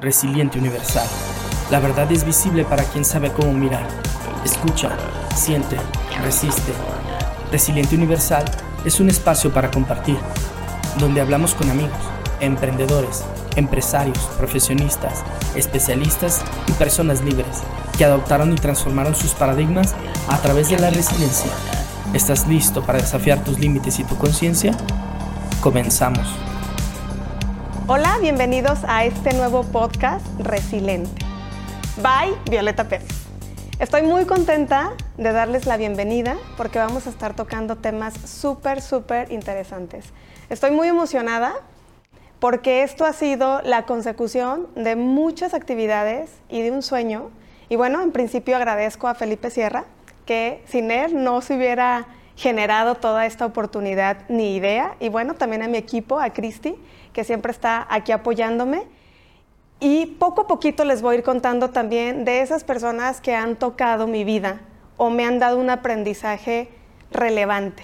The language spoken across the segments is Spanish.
Resiliente Universal. La verdad es visible para quien sabe cómo mirar. Escucha, siente, resiste. Resiliente Universal es un espacio para compartir, donde hablamos con amigos, emprendedores, empresarios, profesionistas, especialistas y personas libres que adoptaron y transformaron sus paradigmas a través de la resiliencia. ¿Estás listo para desafiar tus límites y tu conciencia? Comenzamos. Hola, bienvenidos a este nuevo podcast Resiliente. Bye, Violeta Pérez. Estoy muy contenta de darles la bienvenida porque vamos a estar tocando temas súper, súper interesantes. Estoy muy emocionada porque esto ha sido la consecución de muchas actividades y de un sueño. Y bueno, en principio agradezco a Felipe Sierra, que sin él no se hubiera generado toda esta oportunidad ni idea. Y bueno, también a mi equipo, a Cristi, que siempre está aquí apoyándome. Y poco a poquito les voy a ir contando también de esas personas que han tocado mi vida o me han dado un aprendizaje relevante.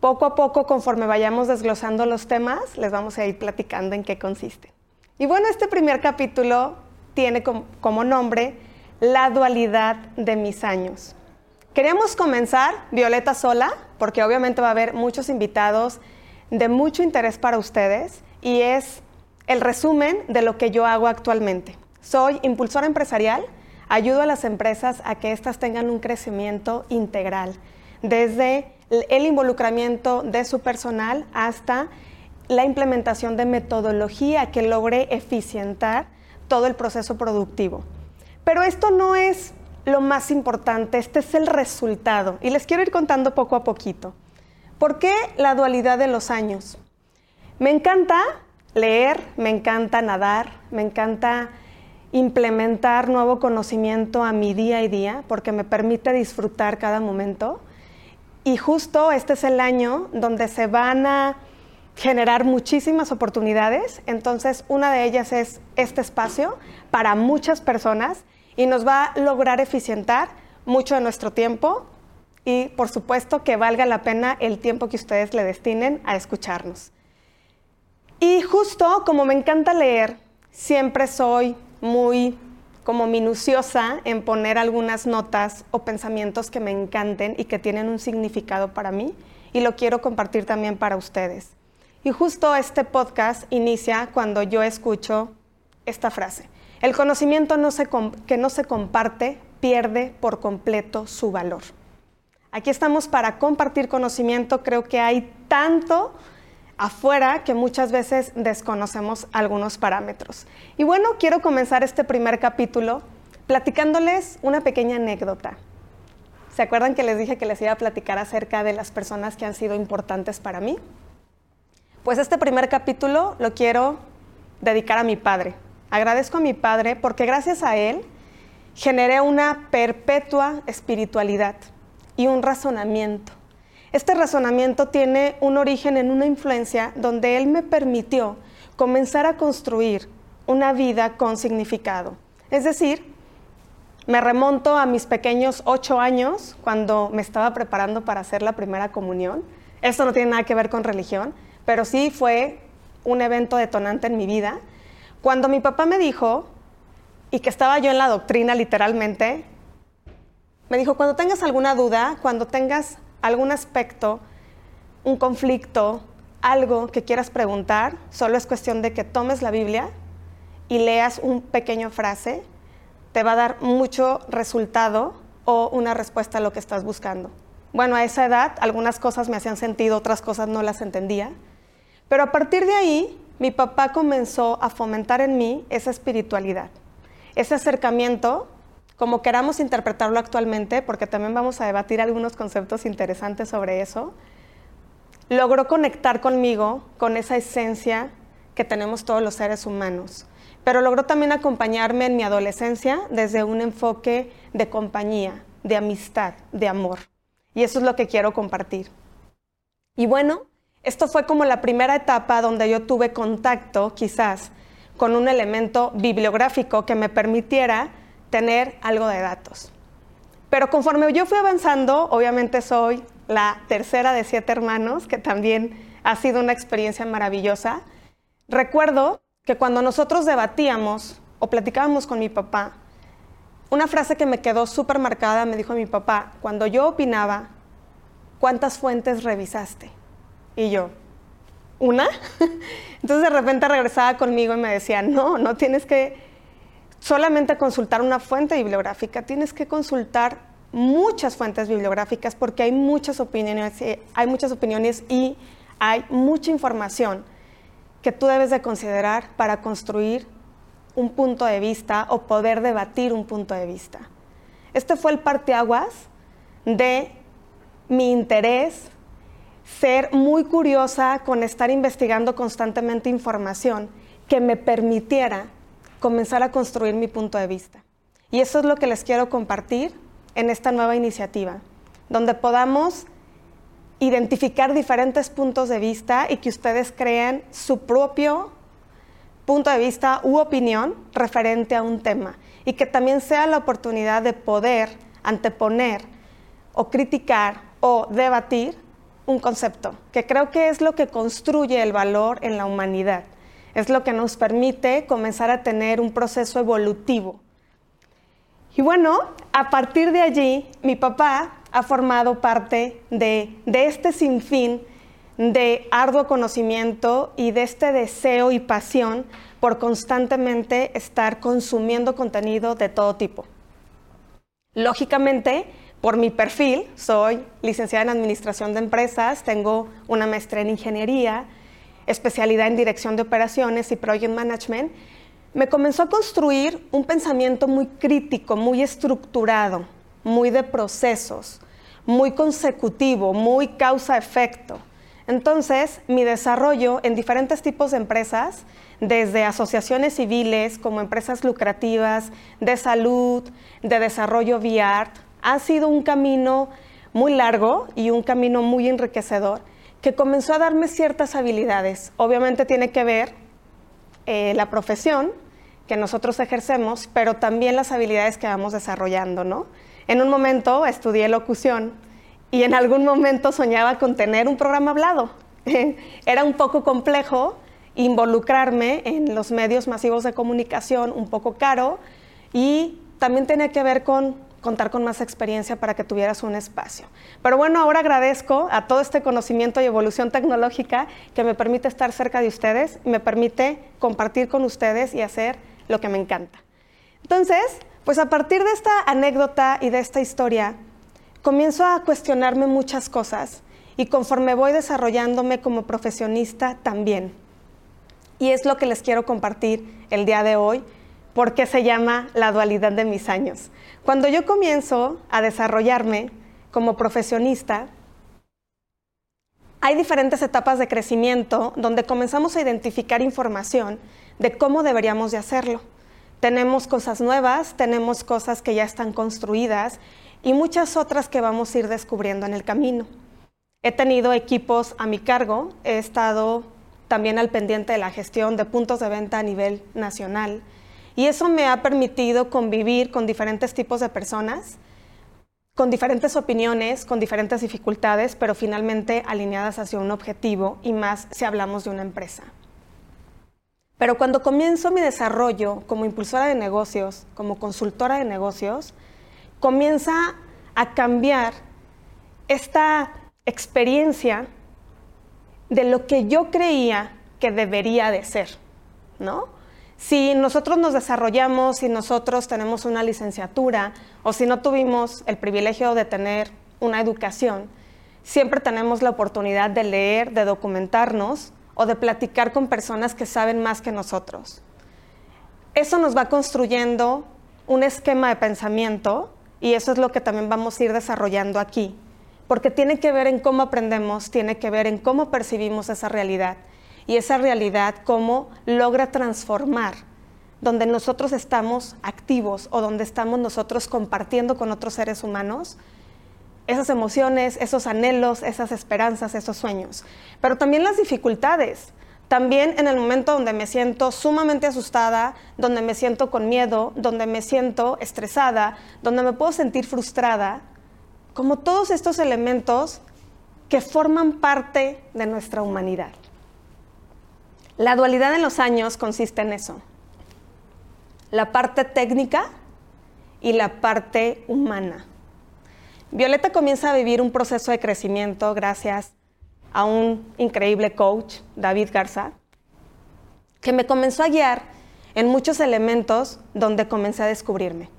Poco a poco, conforme vayamos desglosando los temas, les vamos a ir platicando en qué consiste. Y bueno, este primer capítulo tiene como, nombre La dualidad de mis años. Queríamos comenzar Violeta sola, porque obviamente va a haber muchos invitados de mucho interés para ustedes y es el resumen de lo que yo hago actualmente. Soy impulsora empresarial, ayudo a las empresas a que éstas tengan un crecimiento integral, desde el involucramiento de su personal hasta la implementación de metodología que logre eficientar todo el proceso productivo. Pero esto no es lo más importante, este es el resultado y les quiero ir contando poco a poquito. ¿Por qué la dualidad de los años? Me encanta leer, me encanta nadar, me encanta implementar nuevo conocimiento a mi día y día porque me permite disfrutar cada momento. Y justo este es el año donde se van a generar muchísimas oportunidades. Entonces, una de ellas es este espacio para muchas personas y nos va a lograr eficientar mucho de nuestro tiempo y, por supuesto, que valga la pena el tiempo que ustedes le destinen a escucharnos. Y justo como me encanta leer, siempre soy muy como minuciosa en poner algunas notas o pensamientos que me encanten y que tienen un significado para mí y lo quiero compartir también para ustedes. Y justo este podcast inicia cuando yo escucho esta frase. El conocimiento que no se comparte pierde por completo su valor. Aquí estamos para compartir conocimiento. Creo que hay tanto afuera que muchas veces desconocemos algunos parámetros. Y bueno, quiero comenzar este primer capítulo platicándoles una pequeña anécdota. ¿Se acuerdan que les dije que les iba a platicar acerca de las personas que han sido importantes para mí? Pues este primer capítulo lo quiero dedicar a mi padre. Agradezco a mi padre porque gracias a él generé una perpetua espiritualidad y un razonamiento este razonamiento tiene un origen en una influencia donde él me permitió comenzar a construir una vida con significado. Es decir, me remonto a mis pequeños ocho años cuando me estaba preparando para hacer la primera comunión. Esto no tiene nada que ver con religión, pero sí fue un evento detonante en mi vida. Cuando mi papá me dijo, y que estaba yo en la doctrina literalmente, me dijo, cuando tengas alguna duda, cuando tengas algún aspecto, un conflicto, algo que quieras preguntar, solo es cuestión de que tomes la Biblia y leas un pequeño frase, te va a dar mucho resultado o una respuesta a lo que estás buscando. Bueno, a esa edad algunas cosas me hacían sentido, otras cosas no las entendía, pero a partir de ahí mi papá comenzó a fomentar en mí esa espiritualidad, ese acercamiento como queramos interpretarlo actualmente, porque también vamos a debatir algunos conceptos interesantes sobre eso, logró conectar conmigo con esa esencia que tenemos todos los seres humanos, pero logró también acompañarme en mi adolescencia desde un enfoque de compañía, de amistad, de amor. Y eso es lo que quiero compartir. Y bueno, esto fue como la primera etapa donde yo tuve contacto, quizás, con un elemento bibliográfico que me permitiera tener algo de datos. Pero conforme yo fui avanzando, obviamente soy la tercera de siete hermanos, que también ha sido una experiencia maravillosa. Recuerdo que cuando nosotros debatíamos o platicábamos con mi papá, una frase que me quedó súper marcada me dijo mi papá, cuando yo opinaba, ¿cuántas fuentes revisaste? Y yo, ¿una? Entonces de repente regresaba conmigo y me decía, no, no tienes que solamente consultar una fuente bibliográfica, tienes que consultar muchas fuentes bibliográficas porque hay muchas opiniones, hay muchas opiniones y hay mucha información que tú debes de considerar para construir un punto de vista o poder debatir un punto de vista. Este fue el parteaguas de mi interés, ser muy curiosa con estar investigando constantemente información que me permitiera comenzar a construir mi punto de vista. Y eso es lo que les quiero compartir en esta nueva iniciativa, donde podamos identificar diferentes puntos de vista y que ustedes creen su propio punto de vista u opinión referente a un tema y que también sea la oportunidad de poder anteponer o criticar o debatir un concepto, que creo que es lo que construye el valor en la humanidad, es lo que nos permite comenzar a tener un proceso evolutivo. Y bueno, a partir de allí, mi papá ha formado parte de, de este sinfín de arduo conocimiento y de este deseo y pasión por constantemente estar consumiendo contenido de todo tipo. Lógicamente, por mi perfil, soy licenciada en Administración de Empresas, tengo una maestría en Ingeniería, especialidad en Dirección de Operaciones y Project Management, me comenzó a construir un pensamiento muy crítico, muy estructurado, muy de procesos, muy consecutivo, muy causa-efecto. Entonces, mi desarrollo en diferentes tipos de empresas, desde asociaciones civiles como empresas lucrativas, de salud, de desarrollo VR, ha sido un camino muy largo y un camino muy enriquecedor que comenzó a darme ciertas habilidades. Obviamente tiene que ver eh, la profesión que nosotros ejercemos, pero también las habilidades que vamos desarrollando, ¿no? En un momento estudié locución y en algún momento soñaba con tener un programa hablado. Era un poco complejo involucrarme en los medios masivos de comunicación, un poco caro, y también tenía que ver con contar con más experiencia para que tuvieras un espacio. Pero bueno, ahora agradezco a todo este conocimiento y evolución tecnológica que me permite estar cerca de ustedes, me permite compartir con ustedes y hacer lo que me encanta. Entonces, pues a partir de esta anécdota y de esta historia, comienzo a cuestionarme muchas cosas y conforme voy desarrollándome como profesionista también. Y es lo que les quiero compartir el día de hoy, porque se llama la dualidad de mis años. Cuando yo comienzo a desarrollarme como profesionista, hay diferentes etapas de crecimiento donde comenzamos a identificar información de cómo deberíamos de hacerlo. Tenemos cosas nuevas, tenemos cosas que ya están construidas y muchas otras que vamos a ir descubriendo en el camino. He tenido equipos a mi cargo, he estado también al pendiente de la gestión de puntos de venta a nivel nacional y eso me ha permitido convivir con diferentes tipos de personas, con diferentes opiniones, con diferentes dificultades, pero finalmente alineadas hacia un objetivo y más si hablamos de una empresa. Pero cuando comienzo mi desarrollo como impulsora de negocios, como consultora de negocios, comienza a cambiar esta experiencia de lo que yo creía que debería de ser, ¿no? Si nosotros nos desarrollamos, si nosotros tenemos una licenciatura o si no tuvimos el privilegio de tener una educación, siempre tenemos la oportunidad de leer, de documentarnos o de platicar con personas que saben más que nosotros. Eso nos va construyendo un esquema de pensamiento y eso es lo que también vamos a ir desarrollando aquí, porque tiene que ver en cómo aprendemos, tiene que ver en cómo percibimos esa realidad y esa realidad cómo logra transformar donde nosotros estamos activos o donde estamos nosotros compartiendo con otros seres humanos esas emociones, esos anhelos, esas esperanzas, esos sueños. Pero también las dificultades. También en el momento donde me siento sumamente asustada, donde me siento con miedo, donde me siento estresada, donde me puedo sentir frustrada, como todos estos elementos que forman parte de nuestra humanidad. La dualidad en los años consiste en eso. La parte técnica y la parte humana. Violeta comienza a vivir un proceso de crecimiento gracias a un increíble coach, David Garza, que me comenzó a guiar en muchos elementos donde comencé a descubrirme.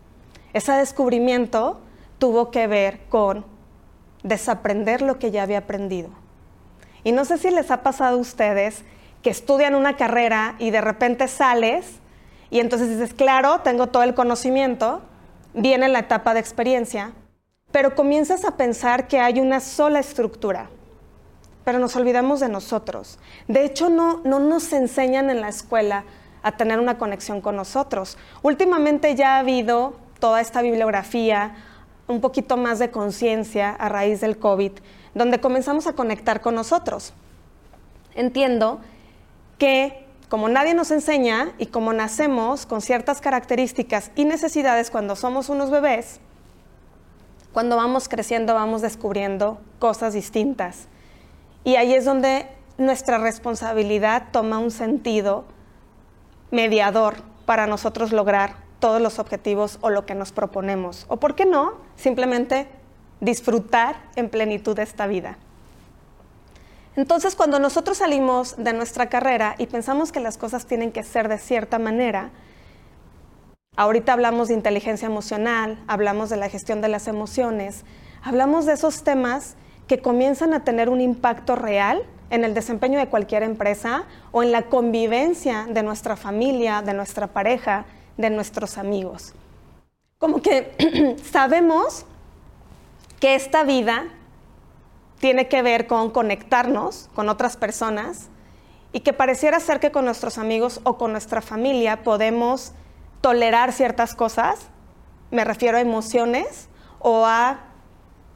Ese descubrimiento tuvo que ver con desaprender lo que ya había aprendido. Y no sé si les ha pasado a ustedes que estudian una carrera y de repente sales y entonces dices, claro, tengo todo el conocimiento, viene la etapa de experiencia, pero comienzas a pensar que hay una sola estructura, pero nos olvidamos de nosotros. De hecho, no, no nos enseñan en la escuela a tener una conexión con nosotros. Últimamente ya ha habido toda esta bibliografía, un poquito más de conciencia a raíz del COVID, donde comenzamos a conectar con nosotros. Entiendo que como nadie nos enseña y como nacemos con ciertas características y necesidades cuando somos unos bebés, cuando vamos creciendo vamos descubriendo cosas distintas. Y ahí es donde nuestra responsabilidad toma un sentido mediador para nosotros lograr todos los objetivos o lo que nos proponemos. O por qué no, simplemente disfrutar en plenitud esta vida. Entonces, cuando nosotros salimos de nuestra carrera y pensamos que las cosas tienen que ser de cierta manera, ahorita hablamos de inteligencia emocional, hablamos de la gestión de las emociones, hablamos de esos temas que comienzan a tener un impacto real en el desempeño de cualquier empresa o en la convivencia de nuestra familia, de nuestra pareja, de nuestros amigos. Como que sabemos que esta vida tiene que ver con conectarnos con otras personas y que pareciera ser que con nuestros amigos o con nuestra familia podemos tolerar ciertas cosas, me refiero a emociones o a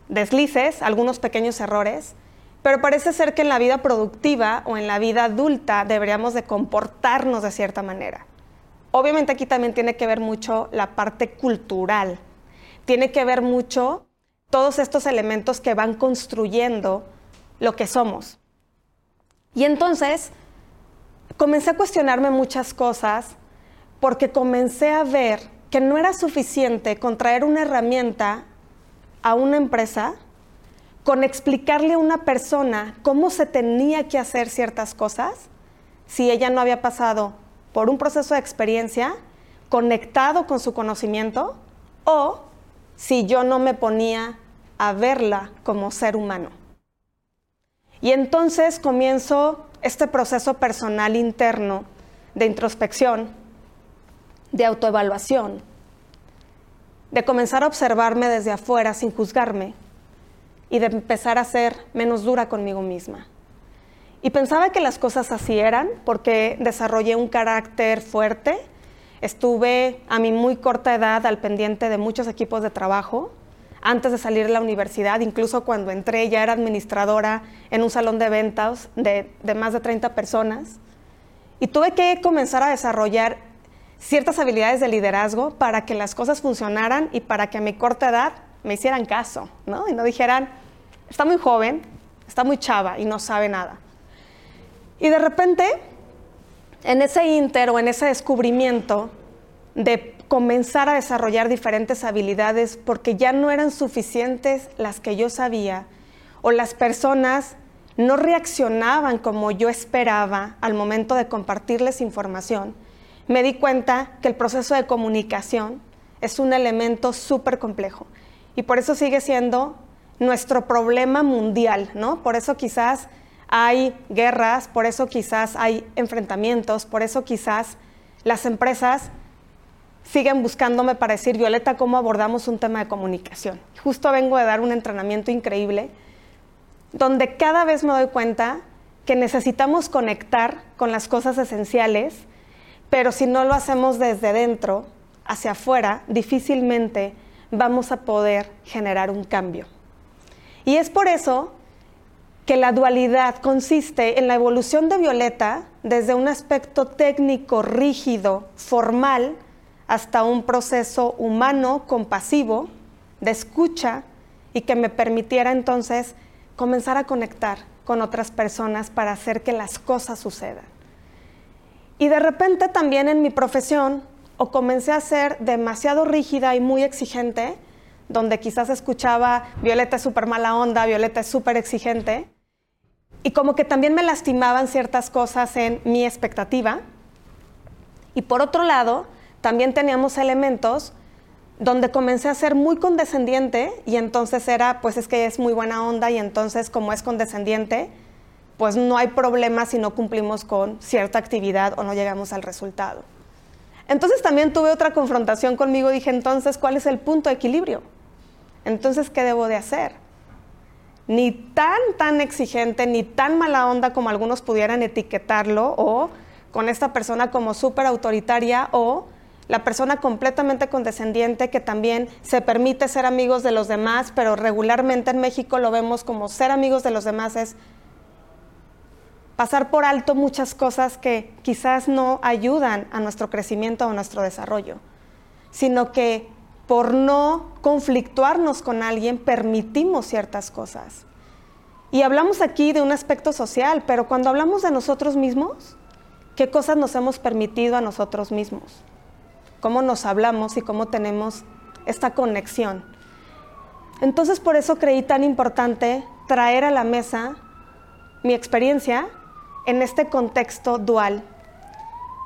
deslices, algunos pequeños errores, pero parece ser que en la vida productiva o en la vida adulta deberíamos de comportarnos de cierta manera. Obviamente aquí también tiene que ver mucho la parte cultural, tiene que ver mucho todos estos elementos que van construyendo lo que somos. Y entonces comencé a cuestionarme muchas cosas porque comencé a ver que no era suficiente con traer una herramienta a una empresa, con explicarle a una persona cómo se tenía que hacer ciertas cosas, si ella no había pasado por un proceso de experiencia conectado con su conocimiento o si yo no me ponía a verla como ser humano. Y entonces comienzo este proceso personal interno de introspección, de autoevaluación, de comenzar a observarme desde afuera sin juzgarme y de empezar a ser menos dura conmigo misma. Y pensaba que las cosas así eran porque desarrollé un carácter fuerte, estuve a mi muy corta edad al pendiente de muchos equipos de trabajo, antes de salir de la universidad, incluso cuando entré ya era administradora en un salón de ventas de, más de 30 personas. Y tuve que comenzar a desarrollar ciertas habilidades de liderazgo para que las cosas funcionaran y para que a mi corta edad me hicieran caso, ¿no? Y no dijeran, está muy joven, está muy chava y no sabe nada. Y de repente, en ese inter o en ese descubrimiento de comenzar a desarrollar diferentes habilidades porque ya no eran suficientes las que yo sabía o las personas no reaccionaban como yo esperaba al momento de compartirles información, me di cuenta que el proceso de comunicación es un elemento súper complejo y por eso sigue siendo nuestro problema mundial, ¿no? Por eso quizás hay guerras, por eso quizás hay enfrentamientos, por eso quizás las empresas siguen buscándome para decir, Violeta, ¿cómo abordamos un tema de comunicación? Justo vengo de dar un entrenamiento increíble donde cada vez me doy cuenta que necesitamos conectar con las cosas esenciales, pero si no lo hacemos desde dentro hacia afuera, difícilmente vamos a poder generar un cambio. Y es por eso que la dualidad consiste en la evolución de Violeta desde un aspecto técnico, rígido, formal, hasta un proceso humano, compasivo, de escucha y que me permitiera entonces comenzar a conectar con otras personas para hacer que las cosas sucedan. Y de repente también en mi profesión o comencé a ser demasiado rígida y muy exigente, donde quizás escuchaba Violeta es súper mala onda, Violeta es súper exigente, y como que también me lastimaban ciertas cosas en mi expectativa. Y por otro lado, también teníamos elementos donde comencé a ser muy condescendiente y entonces era, pues es que es muy buena onda y entonces como es condescendiente, pues no hay problema si no cumplimos con cierta actividad o no llegamos al resultado. Entonces también tuve otra confrontación conmigo, dije, entonces, ¿cuál es el punto de equilibrio? Entonces, ¿qué debo de hacer? Ni tan, tan exigente, ni tan mala onda como algunos pudieran etiquetarlo, o con esta persona como súper autoritaria, o la persona completamente condescendiente que también se permite ser amigos de los demás, pero regularmente en México lo vemos como ser amigos de los demás es pasar por alto muchas cosas que quizás no ayudan a nuestro crecimiento o nuestro desarrollo, sino que por no conflictuarnos con alguien permitimos ciertas cosas. Y hablamos aquí de un aspecto social, pero cuando hablamos de nosotros mismos, ¿qué cosas nos hemos permitido a nosotros mismos? ¿Cómo nos hablamos y cómo tenemos esta conexión? Entonces por eso creí tan importante traer a la mesa mi experiencia en este contexto dual.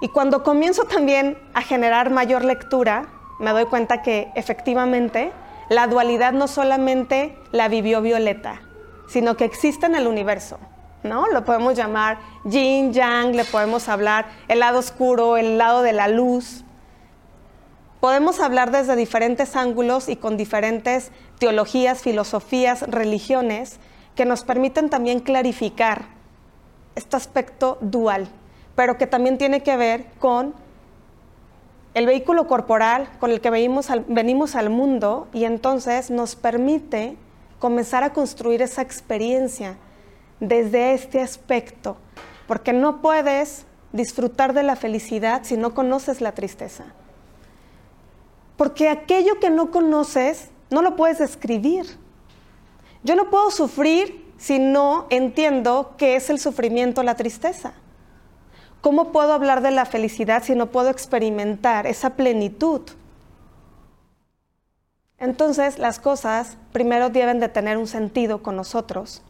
Y cuando comienzo también a generar mayor lectura, me doy cuenta que efectivamente la dualidad no solamente la vivió Violeta, sino que existe en el universo. ¿no? Lo podemos llamar yin, yang, le podemos hablar el lado oscuro, el lado de la luz. Podemos hablar desde diferentes ángulos y con diferentes teologías, filosofías, religiones que nos permiten también clarificar este aspecto dual, pero que también tiene que ver con el vehículo corporal con el que venimos al, venimos al mundo y entonces nos permite comenzar a construir esa experiencia desde este aspecto, porque no puedes disfrutar de la felicidad si no conoces la tristeza. Porque aquello que no conoces no lo puedes describir. Yo no puedo sufrir si no entiendo qué es el sufrimiento, la tristeza? ¿Cómo puedo hablar de la felicidad si no puedo experimentar esa plenitud? Entonces las cosas primero deben de tener un sentido con nosotros,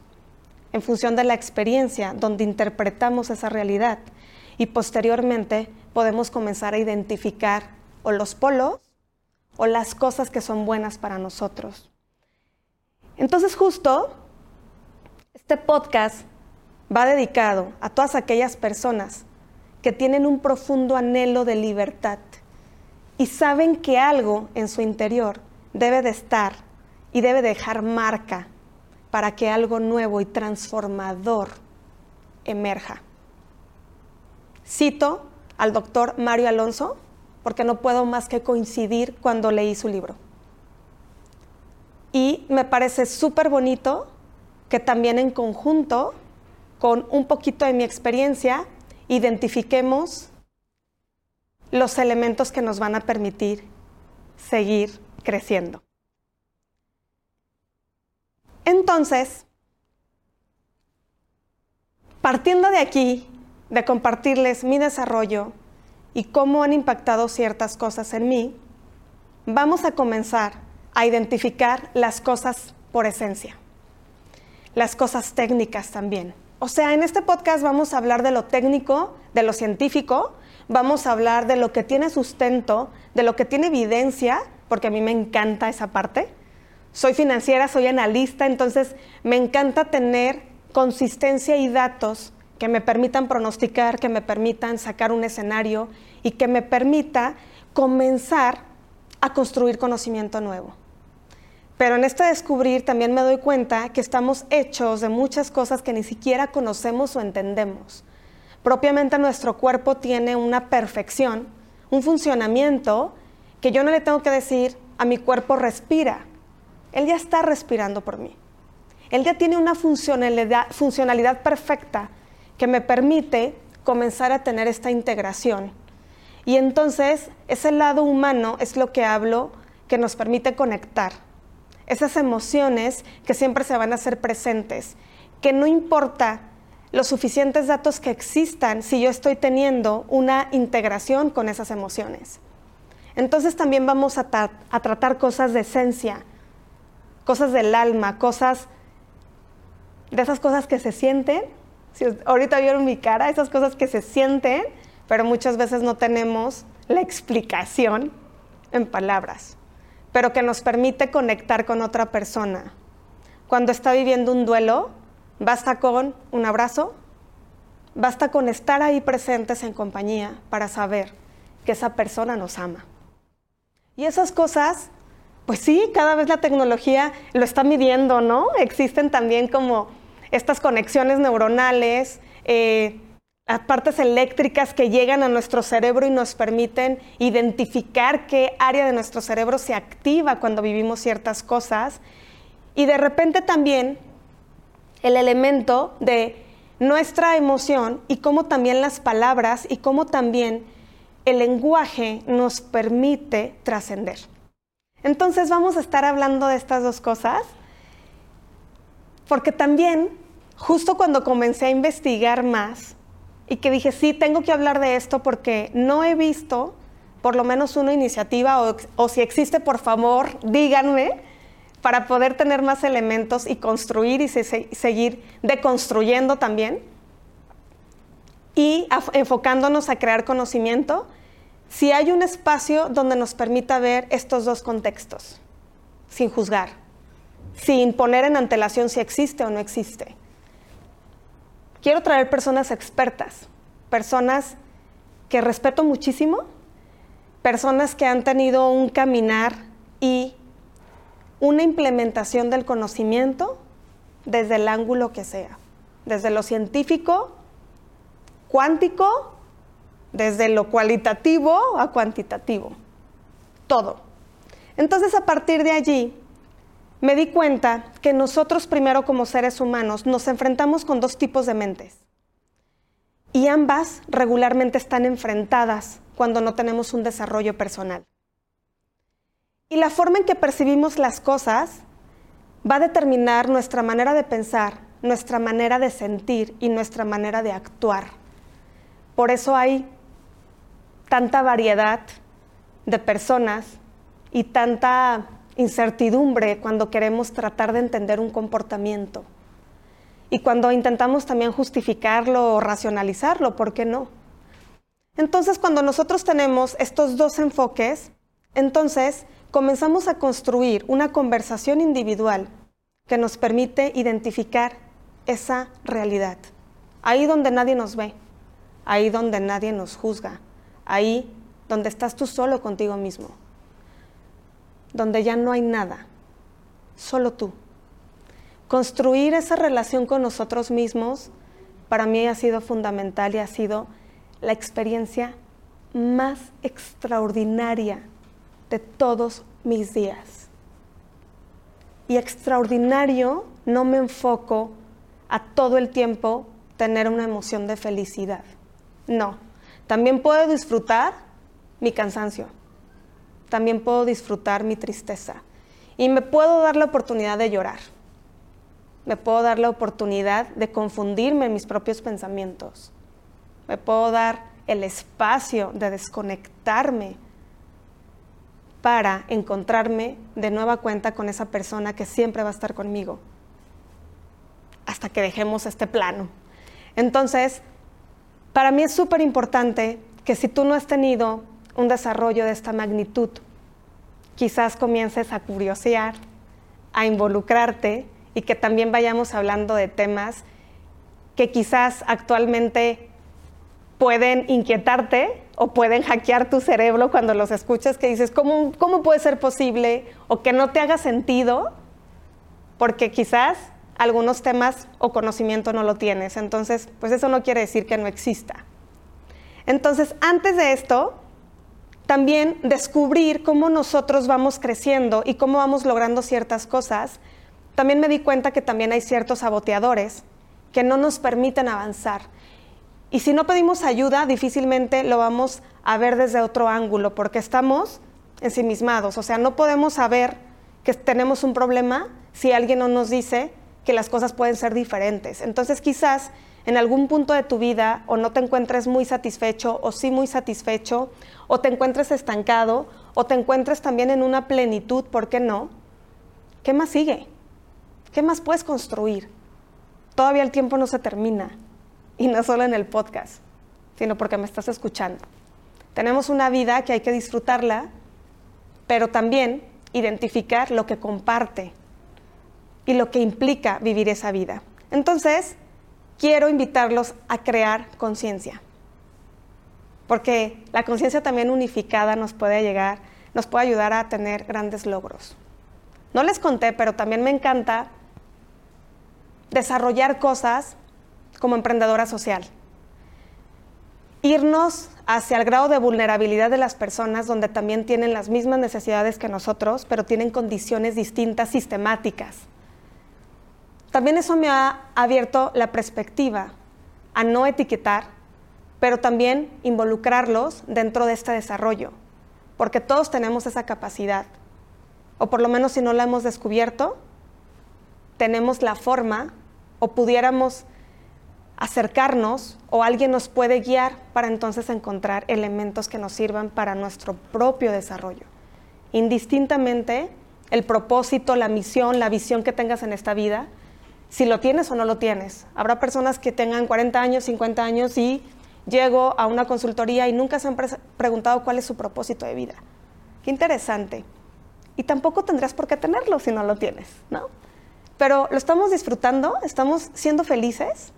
en función de la experiencia donde interpretamos esa realidad y posteriormente podemos comenzar a identificar o los polos o las cosas que son buenas para nosotros. Entonces justo este podcast va dedicado a todas aquellas personas que tienen un profundo anhelo de libertad y saben que algo en su interior debe de estar y debe dejar marca para que algo nuevo y transformador emerja. Cito al doctor Mario Alonso porque no puedo más que coincidir cuando leí su libro. Y me parece súper bonito que también en conjunto, con un poquito de mi experiencia, identifiquemos los elementos que nos van a permitir seguir creciendo. Entonces, partiendo de aquí, de compartirles mi desarrollo y cómo han impactado ciertas cosas en mí, vamos a comenzar a identificar las cosas por esencia las cosas técnicas también. O sea, en este podcast vamos a hablar de lo técnico, de lo científico, vamos a hablar de lo que tiene sustento, de lo que tiene evidencia, porque a mí me encanta esa parte. Soy financiera, soy analista, entonces me encanta tener consistencia y datos que me permitan pronosticar, que me permitan sacar un escenario y que me permita comenzar a construir conocimiento nuevo. Pero en este descubrir también me doy cuenta que estamos hechos de muchas cosas que ni siquiera conocemos o entendemos. Propiamente nuestro cuerpo tiene una perfección, un funcionamiento que yo no le tengo que decir a mi cuerpo respira. Él ya está respirando por mí. Él ya tiene una funcionalidad, funcionalidad perfecta que me permite comenzar a tener esta integración. Y entonces ese lado humano es lo que hablo que nos permite conectar esas emociones que siempre se van a hacer presentes, que no importa los suficientes datos que existan si yo estoy teniendo una integración con esas emociones. Entonces también vamos a, tratar cosas de esencia, cosas del alma, cosas de esas cosas que se sienten. Si ahorita vieron mi cara, esas cosas que se sienten, pero muchas veces no tenemos la explicación en palabras, pero que nos permite conectar con otra persona. Cuando está viviendo un duelo, basta con un abrazo, basta con estar ahí presentes en compañía para saber que esa persona nos ama. Y esas cosas, pues sí, cada vez la tecnología lo está midiendo, ¿no? Existen también como estas conexiones neuronales, eh, partes eléctricas que llegan a nuestro cerebro y nos permiten identificar qué área de nuestro cerebro se activa cuando vivimos ciertas cosas. Y de repente también el elemento de nuestra emoción y cómo también las palabras y cómo también el lenguaje nos permite trascender. Entonces vamos a estar hablando de estas dos cosas, porque también, justo cuando comencé a investigar más, y que dije, sí, tengo que hablar de esto porque no he visto por lo menos una iniciativa, o, si existe, por favor, díganme, para poder tener más elementos y construir y seguir deconstruyendo también, y enfocándonos a crear conocimiento, si hay un espacio donde nos permita ver estos dos contextos, sin juzgar, sin poner en antelación si existe o no existe. Quiero traer personas expertas, personas que respeto muchísimo, personas que han tenido un caminar y una implementación del conocimiento desde el ángulo que sea, desde lo científico, cuántico desde lo cualitativo a cuantitativo, todo. Entonces a partir de allí me di cuenta que nosotros primero como seres humanos nos enfrentamos con dos tipos de mentes y ambas regularmente están enfrentadas cuando no tenemos un desarrollo personal. Y la forma en que percibimos las cosas va a determinar nuestra manera de pensar, nuestra manera de sentir y nuestra manera de actuar. Por eso hay tanta variedad de personas y tanta incertidumbre cuando queremos tratar de entender un comportamiento. Y cuando intentamos también justificarlo o racionalizarlo, ¿por qué no? Entonces, cuando nosotros tenemos estos dos enfoques, entonces comenzamos a construir una conversación individual que nos permite identificar esa realidad. Ahí donde nadie nos ve, ahí donde nadie nos juzga, ahí donde estás tú solo contigo mismo, donde ya no hay nada, solo tú. Construir esa relación con nosotros mismos para mí ha sido fundamental y ha sido la experiencia más extraordinaria de todos mis días. Y extraordinario no me enfoco a todo el tiempo tener una emoción de felicidad. No, también puedo disfrutar mi cansancio. También puedo disfrutar mi tristeza. Y me puedo dar la oportunidad de llorar. Me puedo dar la oportunidad de confundirme en mis propios pensamientos. Me puedo dar el espacio de desconectarme para encontrarme de nueva cuenta con esa persona que siempre va a estar conmigo hasta que dejemos este plano. Entonces, para mí es súper importante que si tú no has tenido un desarrollo de esta magnitud, quizás comiences a curiosear, a involucrarte y que también vayamos hablando de temas que quizás actualmente pueden inquietarte o pueden hackear tu cerebro cuando los escuchas, que dices, ¿cómo, cómo puede ser posible? O que no te haga sentido, porque quizás algunos temas o conocimiento no lo tienes. Entonces, pues eso no quiere decir que no exista. Entonces, antes de esto, también descubrir cómo nosotros vamos creciendo y cómo vamos logrando ciertas cosas, también me di cuenta que también hay ciertos saboteadores que no nos permiten avanzar. Y si no pedimos ayuda, difícilmente lo vamos a ver desde otro ángulo, porque estamos ensimismados. O sea, no podemos saber que tenemos un problema si alguien no nos dice que las cosas pueden ser diferentes. Entonces quizás en algún punto de tu vida o no te encuentres muy satisfecho o sí muy satisfecho, o te encuentres estancado, o te encuentres también en una plenitud, ¿por qué no? ¿Qué más sigue? ¿Qué más puedes construir? Todavía el tiempo no se termina, y no solo en el podcast, sino porque me estás escuchando. Tenemos una vida que hay que disfrutarla, pero también identificar lo que comparte y lo que implica vivir esa vida. Entonces, quiero invitarlos a crear conciencia, porque la conciencia también unificada nos puede llegar, nos puede ayudar a tener grandes logros. No les conté, pero también me encanta desarrollar cosas como emprendedora social irnos hacia el grado de vulnerabilidad de las personas donde también tienen las mismas necesidades que nosotros, pero tienen condiciones distintas, sistemáticas. También eso me ha abierto la perspectiva a no etiquetar, pero también involucrarlos dentro de este desarrollo, porque todos tenemos esa capacidad, o por lo menos si no la hemos descubierto, tenemos la forma o pudiéramos acercarnos o alguien nos puede guiar para entonces encontrar elementos que nos sirvan para nuestro propio desarrollo. Indistintamente, el propósito, la misión, la visión que tengas en esta vida, si lo tienes o no lo tienes. Habrá personas que tengan 40 años, 50 años y llego a una consultoría y nunca se han preguntado cuál es su propósito de vida. Qué interesante. Y tampoco tendrás por qué tenerlo si no lo tienes, ¿no? Pero lo estamos disfrutando, estamos siendo felices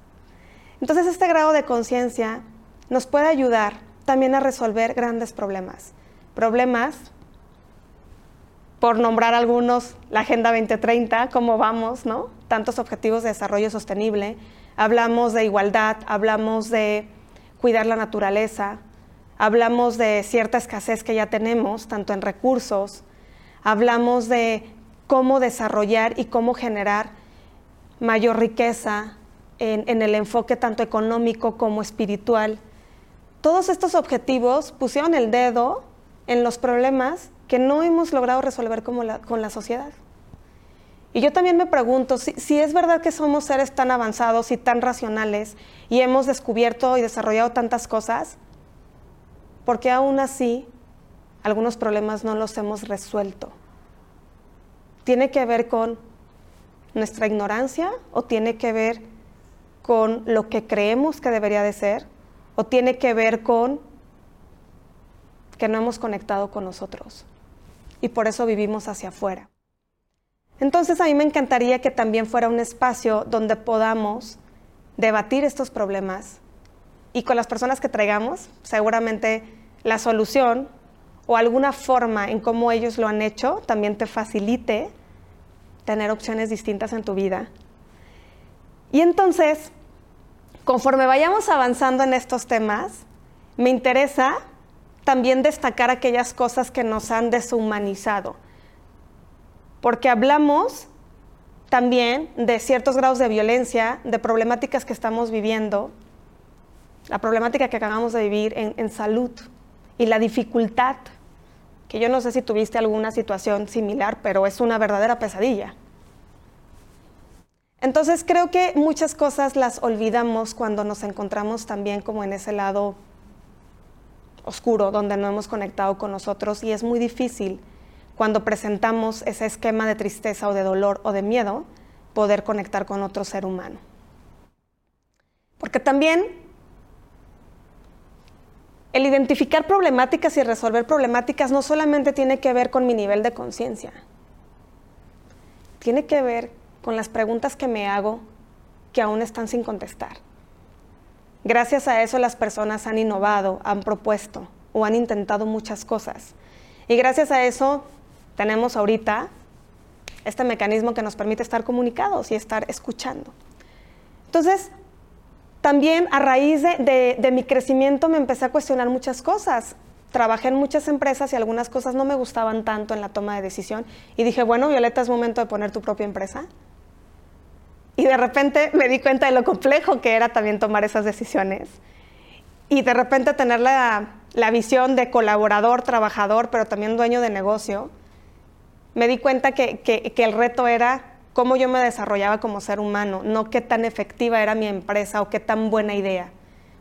entonces este grado de conciencia nos puede ayudar también a resolver grandes problemas. Problemas, por nombrar algunos, la Agenda 2030, cómo vamos, ¿no? Tantos objetivos de desarrollo sostenible. Hablamos de igualdad, hablamos de cuidar la naturaleza, hablamos de cierta escasez que ya tenemos, tanto en recursos, hablamos de cómo desarrollar y cómo generar mayor riqueza, en, el enfoque tanto económico como espiritual. Todos estos objetivos pusieron el dedo en los problemas que no hemos logrado resolver con la sociedad. Y yo también me pregunto si, es verdad que somos seres tan avanzados y tan racionales y hemos descubierto y desarrollado tantas cosas, ¿por qué aún así algunos problemas no los hemos resuelto? ¿Tiene que ver con nuestra ignorancia o tiene que ver con lo que creemos que debería de ser o tiene que ver con que no hemos conectado con nosotros y por eso vivimos hacia afuera. Entonces a mí me encantaría que también fuera un espacio donde podamos debatir estos problemas y con las personas que traigamos, seguramente la solución o alguna forma en cómo ellos lo han hecho también te facilite tener opciones distintas en tu vida. Y entonces conforme vayamos avanzando en estos temas, me interesa también destacar aquellas cosas que nos han deshumanizado, porque hablamos también de ciertos grados de violencia, de problemáticas que estamos viviendo, la problemática que acabamos de vivir en, en salud y la dificultad, que yo no sé si tuviste alguna situación similar, pero es una verdadera pesadilla. Entonces creo que muchas cosas las olvidamos cuando nos encontramos también como en ese lado oscuro, donde no hemos conectado con nosotros y es muy difícil cuando presentamos ese esquema de tristeza o de dolor o de miedo poder conectar con otro ser humano. Porque también el identificar problemáticas y resolver problemáticas no solamente tiene que ver con mi nivel de conciencia, tiene que ver con las preguntas que me hago que aún están sin contestar. Gracias a eso las personas han innovado, han propuesto o han intentado muchas cosas. Y gracias a eso tenemos ahorita este mecanismo que nos permite estar comunicados y estar escuchando. Entonces, también a raíz de, de, mi crecimiento me empecé a cuestionar muchas cosas. Trabajé en muchas empresas y algunas cosas no me gustaban tanto en la toma de decisión. Y dije, bueno, Violeta, es momento de poner tu propia empresa. Y de repente me di cuenta de lo complejo que era también tomar esas decisiones. Y de repente tener la, visión de colaborador, trabajador, pero también dueño de negocio. Me di cuenta que, el reto era cómo yo me desarrollaba como ser humano, no qué tan efectiva era mi empresa o qué tan buena idea.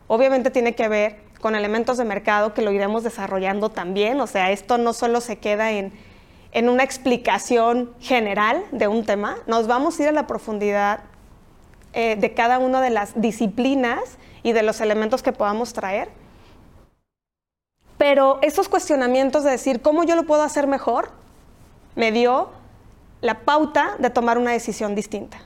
Obviamente tiene que ver con elementos de mercado que lo iremos desarrollando también, o sea, esto no solo se queda en, en una explicación general de un tema, nos vamos a ir a la profundidad eh, de cada una de las disciplinas y de los elementos que podamos traer. Pero esos cuestionamientos de decir, ¿cómo yo lo puedo hacer mejor? Me dio la pauta de tomar una decisión distinta.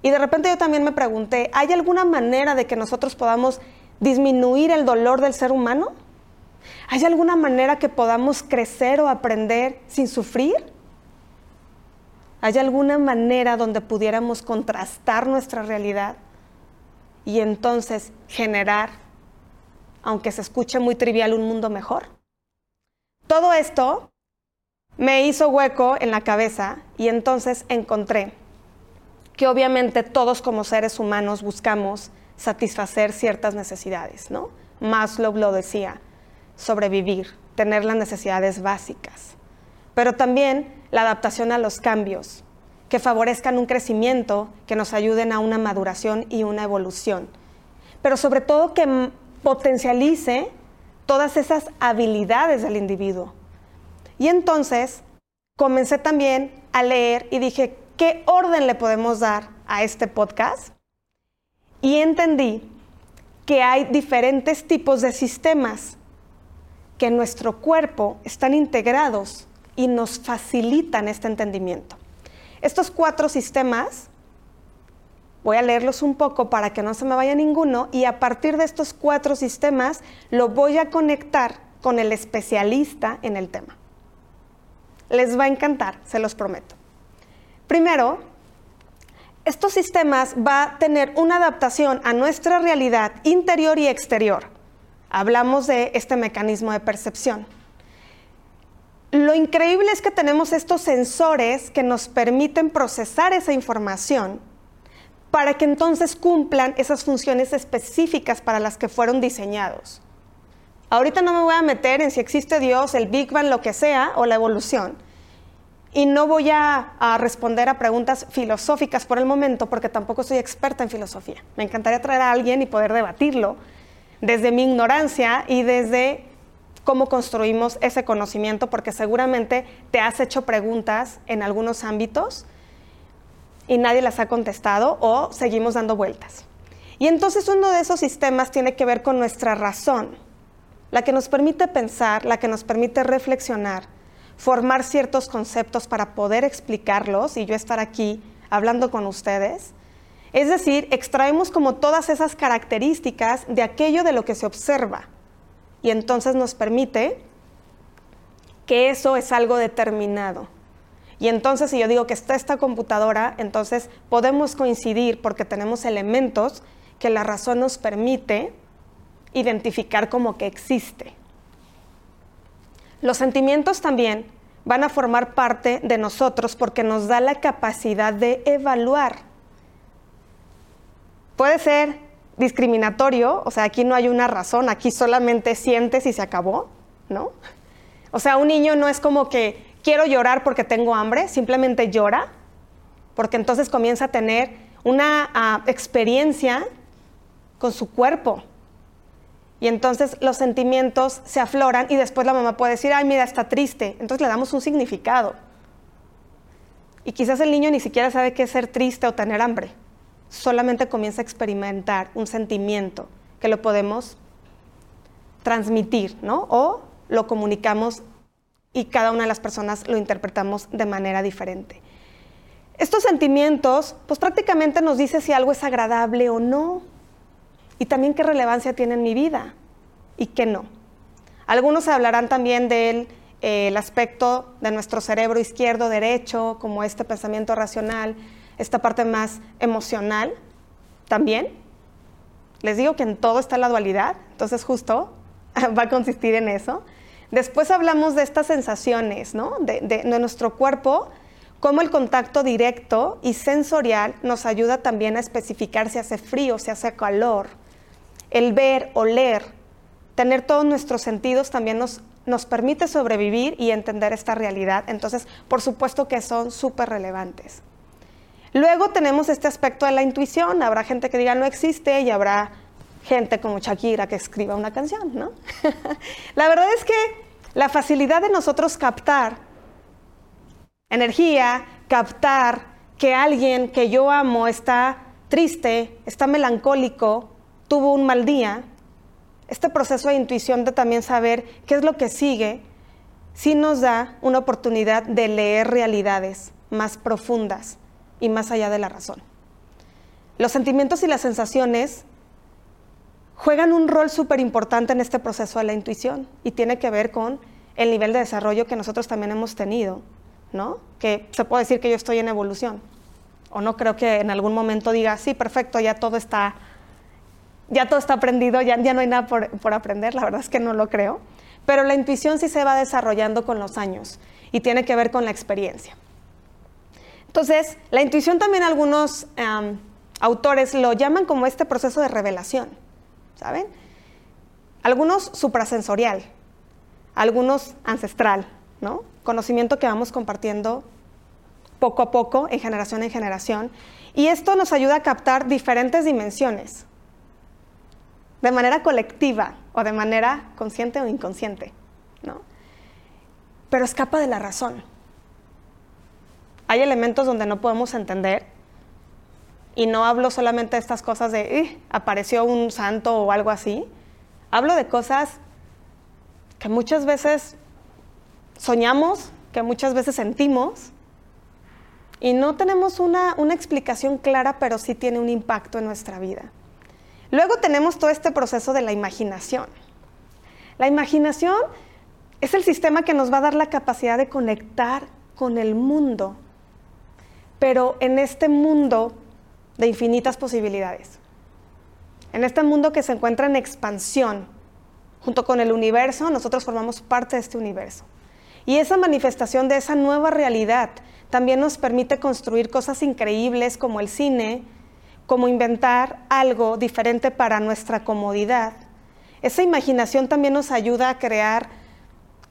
Y de repente yo también me pregunté, ¿hay alguna manera de que nosotros podamos disminuir el dolor del ser humano? ¿Hay alguna manera que podamos crecer o aprender sin sufrir? ¿Hay alguna manera donde pudiéramos contrastar nuestra realidad y entonces generar, aunque se escuche muy trivial, un mundo mejor? Todo esto me hizo hueco en la cabeza y entonces encontré que obviamente todos como seres humanos buscamos satisfacer ciertas necesidades, ¿no? Maslow lo decía, sobrevivir, tener las necesidades básicas, pero también la adaptación a los cambios, que favorezcan un crecimiento, que nos ayuden a una maduración y una evolución, pero sobre todo que potencialice todas esas habilidades del individuo. Y entonces comencé también a leer y dije, ¿qué orden le podemos dar a este podcast? Y entendí que hay diferentes tipos de sistemas que en nuestro cuerpo están integrados y nos facilitan este entendimiento. Estos cuatro sistemas, voy a leerlos un poco para que no se me vaya ninguno, y a partir de estos cuatro sistemas lo voy a conectar con el especialista en el tema. Les va a encantar, se los prometo. Primero, estos sistemas va a tener una adaptación a nuestra realidad interior y exterior. Hablamos de este mecanismo de percepción. Lo increíble es que tenemos estos sensores que nos permiten procesar esa información para que entonces cumplan esas funciones específicas para las que fueron diseñados. Ahorita no me voy a meter en si existe Dios, el Big Bang, lo que sea, o la evolución. Y no voy a, a, responder a preguntas filosóficas por el momento, porque tampoco soy experta en filosofía. Me encantaría traer a alguien y poder debatirlo desde mi ignorancia y desde cómo construimos ese conocimiento, porque seguramente te has hecho preguntas en algunos ámbitos y nadie las ha contestado o seguimos dando vueltas. Y entonces uno de esos sistemas tiene que ver con nuestra razón, la que nos permite pensar, la que nos permite reflexionar, formar ciertos conceptos para poder explicarlos y yo estar aquí hablando con ustedes. Es decir, extraemos como todas esas características de aquello de lo que se observa y entonces nos permite que eso es algo determinado. Y entonces si yo digo que está esta computadora, entonces podemos coincidir porque tenemos elementos que la razón nos permite identificar como que existe. Los sentimientos también van a formar parte de nosotros porque nos da la capacidad de evaluar. Puede ser discriminatorio, o sea, aquí no hay una razón, aquí solamente sientes y se acabó, ¿no? O sea, un niño no es como que quiero llorar porque tengo hambre, simplemente llora, porque entonces comienza a tener una ah, experiencia con su cuerpo. Y entonces los sentimientos se afloran y después la mamá puede decir, ay, mira, está triste. Entonces le damos un significado. Y quizás el niño ni siquiera sabe qué es ser triste o tener hambre solamente comienza a experimentar un sentimiento que lo podemos transmitir, ¿no? O lo comunicamos y cada una de las personas lo interpretamos de manera diferente. Estos sentimientos, pues prácticamente nos dice si algo es agradable o no, y también qué relevancia tiene en mi vida y qué no. Algunos hablarán también del eh, aspecto de nuestro cerebro izquierdo, derecho, como este pensamiento racional, esta parte más emocional también. Les digo que en todo está la dualidad, entonces justo va a consistir en eso. Después hablamos de estas sensaciones, ¿no? De, de, nuestro cuerpo, cómo el contacto directo y sensorial nos ayuda también a especificar si hace frío, si hace calor. El ver, oler, tener todos nuestros sentidos también nos, nos permite sobrevivir y entender esta realidad. Entonces, por supuesto que son súper relevantes. Luego tenemos este aspecto de la intuición. Habrá gente que diga no existe y habrá gente como Shakira que escriba una canción, ¿no? la verdad es que la facilidad de nosotros captar energía, captar que alguien que yo amo está triste, está melancólico, tuvo un mal día, este proceso de intuición de también saber qué es lo que sigue, sí nos da una oportunidad de leer realidades más profundas y más allá de la razón. Los sentimientos y las sensaciones juegan un rol súper importante en este proceso de la intuición y tiene que ver con el nivel de desarrollo que nosotros también hemos tenido, ¿no? Que se puede decir que yo estoy en evolución. O no creo que en algún momento diga, sí, perfecto, ya todo está, ya todo está aprendido, ya, ya no hay nada por, por aprender, la verdad es que no lo creo. Pero la intuición sí se va desarrollando con los años y tiene que ver con la experiencia. Entonces, la intuición también algunos autores lo llaman como este proceso de revelación. ¿saben? Algunos suprasensorial, algunos ancestral, ¿no? Conocimiento que vamos compartiendo poco a poco, en generación en generación. Y esto nos ayuda a captar diferentes dimensiones, de manera colectiva o de manera consciente o inconsciente, ¿no? Pero escapa de la razón. Hay elementos donde no podemos entender y no hablo solamente de estas cosas de apareció un santo o algo así. Hablo de cosas que muchas veces soñamos, que muchas veces sentimos y no tenemos una, una explicación clara, pero sí tiene un impacto en nuestra vida. Luego tenemos todo este proceso de la imaginación. La imaginación es el sistema que nos va a dar la capacidad de conectar con el mundo, pero en este mundo de infinitas posibilidades. En este mundo que se encuentra en expansión, junto con el universo, nosotros formamos parte de este universo. Y esa manifestación de esa nueva realidad también nos permite construir cosas increíbles como el cine, como inventar algo diferente para nuestra comodidad. Esa imaginación también nos ayuda a crear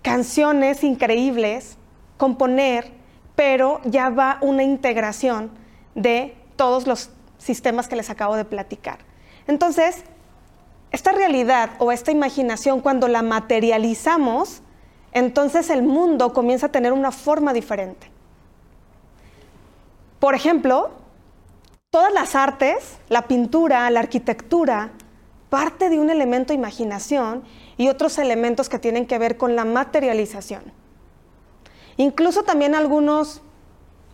canciones increíbles, componer, pero ya va una integración de todos los sistemas que les acabo de platicar. Entonces, esta realidad o esta imaginación, cuando la materializamos, entonces el mundo comienza a tener una forma diferente. Por ejemplo, todas las artes, la pintura, la arquitectura, parte de un elemento imaginación y otros elementos que tienen que ver con la materialización. Incluso también algunos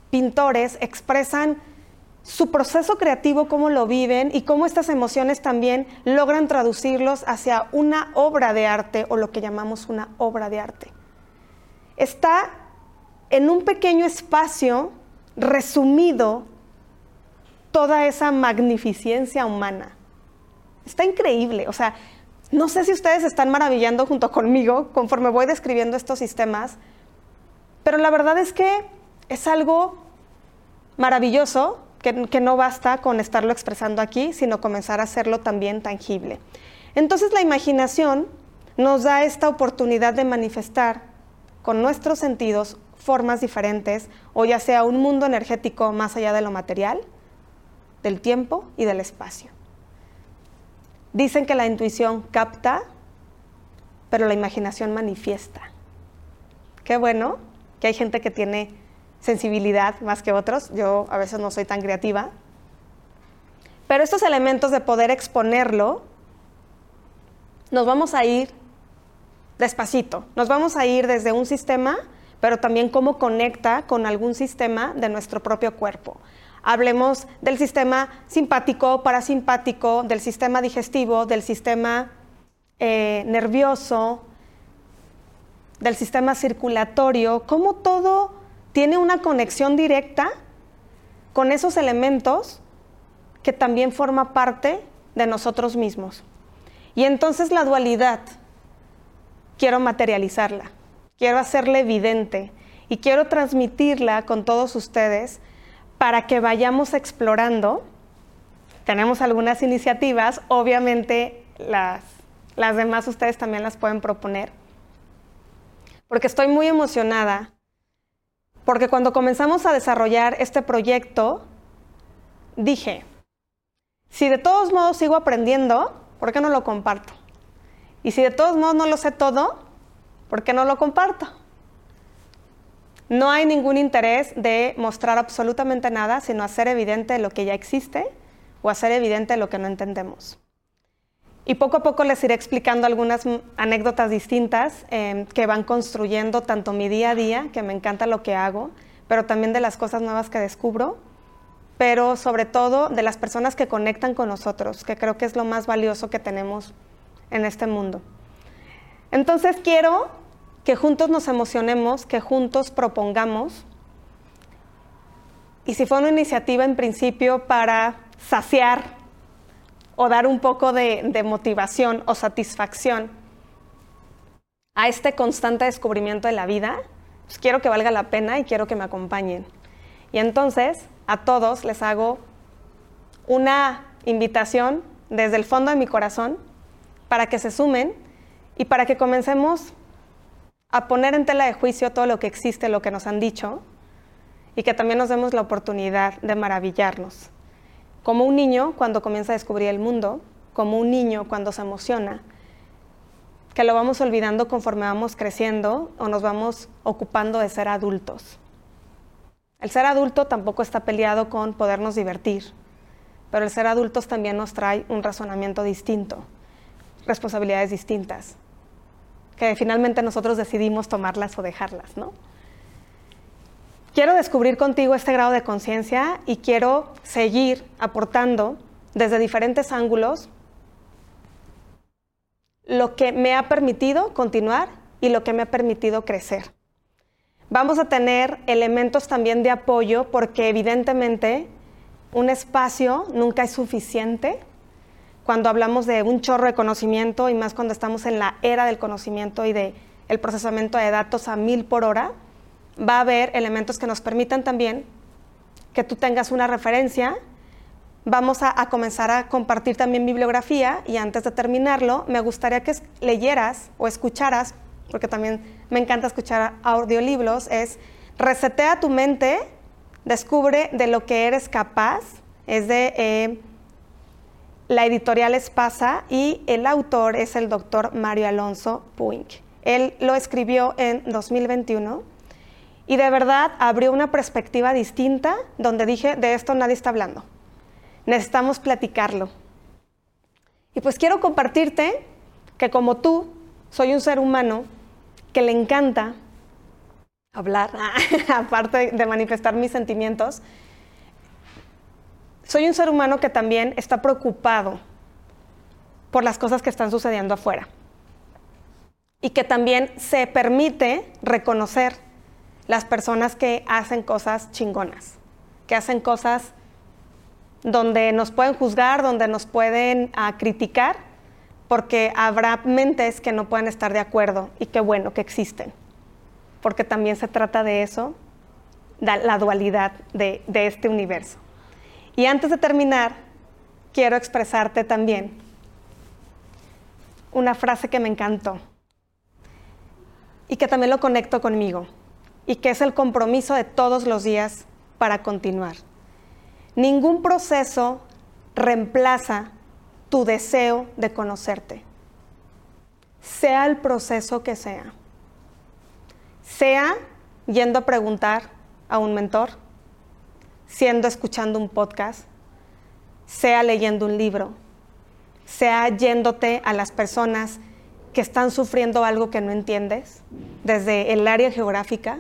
pintores expresan su proceso creativo, cómo lo viven y cómo estas emociones también logran traducirlos hacia una obra de arte o lo que llamamos una obra de arte. Está en un pequeño espacio resumido toda esa magnificencia humana. Está increíble, o sea, no sé si ustedes están maravillando junto conmigo conforme voy describiendo estos sistemas, pero la verdad es que es algo maravilloso que, no basta con estarlo expresando aquí, sino comenzar a hacerlo también tangible. Entonces la imaginación nos da esta oportunidad de manifestar con nuestros sentidos formas diferentes, o ya sea un mundo energético más allá de lo material, del tiempo y del espacio. Dicen que la intuición capta, pero la imaginación manifiesta. Qué bueno que hay gente que tiene sensibilidad más que otros. Yo a veces no soy tan creativa. Pero estos elementos de poder exponerlo, nos vamos a ir despacito. Nos vamos a ir desde un sistema, pero también cómo conecta con algún sistema de nuestro propio cuerpo. Hablemos del sistema simpático, parasimpático, del sistema digestivo, del sistema eh, nervioso, del sistema circulatorio, cómo todo tiene una conexión directa con esos elementos que también forma parte de nosotros mismos. Y entonces la dualidad, quiero materializarla, quiero hacerla evidente y quiero transmitirla con todos ustedes para que vayamos explorando. Tenemos algunas iniciativas, obviamente las, las demás ustedes también las pueden proponer, porque estoy muy emocionada porque cuando comenzamos a desarrollar este proyecto, dije, si de todos modos sigo aprendiendo, ¿por qué no lo comparto? Y si de todos modos no lo sé todo, ¿por qué no lo comparto? No hay ningún interés de mostrar absolutamente nada, sino hacer evidente lo que ya existe o hacer evidente lo que no entendemos. Y poco a poco les iré explicando algunas anécdotas distintas em, que van construyendo tanto mi día a día, que me encanta lo que hago, pero también de las cosas nuevas que descubro, pero sobre todo de las personas que conectan con nosotros, que creo que es lo más valioso que tenemos en este mundo. Entonces quiero que juntos nos emocionemos, que juntos propongamos. Y si fue una iniciativa en principio para saciar o dar un poco de, motivación o satisfacción a este constante descubrimiento de la vida, pues quiero que valga la pena y quiero que me acompañen. Y entonces a todos les hago una invitación desde el fondo de mi corazón para que se sumen y para que comencemos a poner en tela de juicio todo lo que existe, lo que nos han dicho, y que también nos demos la oportunidad de maravillarnos. Como un niño cuando comienza a descubrir el mundo, como un niño cuando se emociona, que lo vamos olvidando conforme vamos creciendo o nos vamos ocupando de ser adultos. El ser adulto tampoco está peleado con podernos divertir, pero el ser adultos también nos trae un razonamiento distinto, responsabilidades distintas que finalmente nosotros decidimos tomarlas o dejarlas, ¿no? Quiero descubrir contigo este grado de conciencia y quiero seguir aportando desde diferentes ángulos lo que me ha permitido continuar y lo que me ha permitido crecer. Vamos a tener elementos también de apoyo porque evidentemente un espacio nunca es suficiente cuando hablamos de un chorro de conocimiento y más cuando estamos en la era del conocimiento y del el procesamiento de datos a mil por hora, va a haber elementos que nos permitan también que tú tengas una referencia. Vamos a, a, comenzar a compartir también bibliografía y antes de terminarlo, me gustaría que leyeras o escucharas, porque también me encanta escuchar audiolibros, es resetea tu mente, descubre de lo que eres capaz, es de... Eh, la editorial Espasa y el autor es el doctor Mario Alonso Puig. Él lo escribió en 2021 y de verdad abrió una perspectiva distinta donde dije, de esto nadie está hablando. Necesitamos platicarlo. Y pues quiero compartirte que como tú, soy un ser humano que le encanta hablar, aparte de manifestar mis sentimientos, soy un ser humano que también está preocupado por las cosas que están sucediendo afuera. Y que también se permite reconocer las personas que hacen cosas chingonas, que hacen cosas donde nos pueden juzgar, donde nos pueden ah, criticar, porque habrá mentes que no pueden estar de acuerdo y qué bueno que existen, porque también se trata de eso, la dualidad de este universo. Y antes de terminar, quiero expresarte también una frase que me encantó y que también lo conecto conmigo y que es el compromiso de todos los días para continuar. Ningún proceso reemplaza tu deseo de conocerte, sea el proceso que sea. Sea yendo a preguntar a un mentor, siendo escuchando un podcast, sea leyendo un libro, sea yéndote a las personas que están sufriendo algo que no entiendes, desde el área geográfica,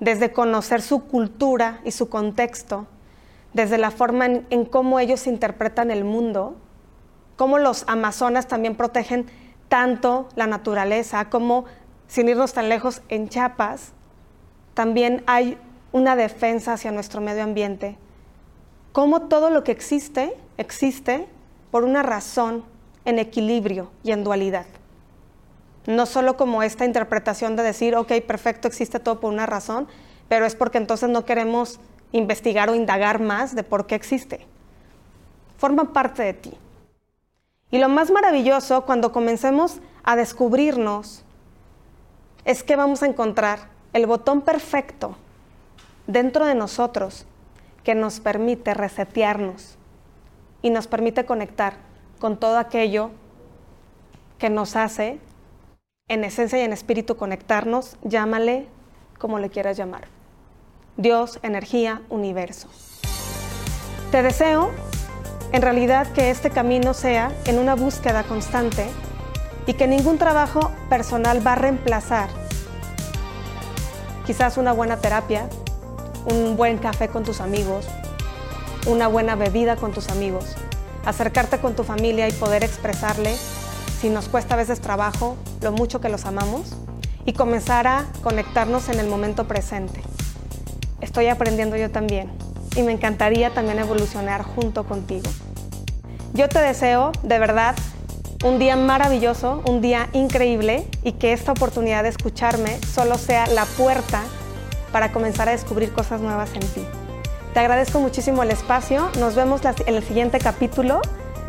desde conocer su cultura y su contexto, desde la forma en, cómo ellos interpretan el mundo, cómo los amazonas también protegen tanto la naturaleza, como, sin irnos tan lejos, en Chiapas también hay una defensa hacia nuestro medio ambiente, cómo todo lo que existe existe por una razón en equilibrio y en dualidad. No solo como esta interpretación de decir, ok, perfecto, existe todo por una razón, pero es porque entonces no queremos investigar o indagar más de por qué existe. Forma parte de ti. Y lo más maravilloso cuando comencemos a descubrirnos es que vamos a encontrar el botón perfecto dentro de nosotros que nos permite resetearnos y nos permite conectar con todo aquello que nos hace, en esencia y en espíritu, conectarnos, llámale como le quieras llamar. Dios, energía, universo. Te deseo, en realidad, que este camino sea en una búsqueda constante y que ningún trabajo personal va a reemplazar quizás una buena terapia, un buen café con tus amigos, una buena bebida con tus amigos, acercarte con tu familia y poder expresarle, si nos cuesta a veces trabajo, lo mucho que los amamos y comenzar a conectarnos en el momento presente. Estoy aprendiendo yo también y me encantaría también evolucionar junto contigo. Yo te deseo de verdad un día maravilloso, un día increíble y que esta oportunidad de escucharme solo sea la puerta para comenzar a descubrir cosas nuevas en ti. Te agradezco muchísimo el espacio, nos vemos en el siguiente capítulo,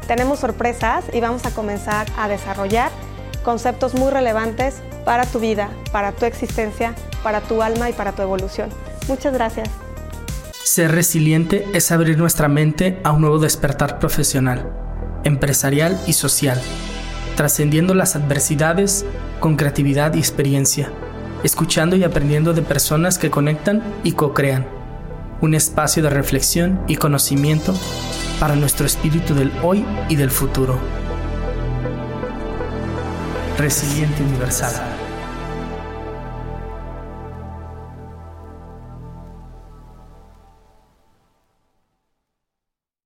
tenemos sorpresas y vamos a comenzar a desarrollar conceptos muy relevantes para tu vida, para tu existencia, para tu alma y para tu evolución. Muchas gracias. Ser resiliente es abrir nuestra mente a un nuevo despertar profesional, empresarial y social, trascendiendo las adversidades con creatividad y experiencia escuchando y aprendiendo de personas que conectan y co-crean. Un espacio de reflexión y conocimiento para nuestro espíritu del hoy y del futuro. Resiliente Universal.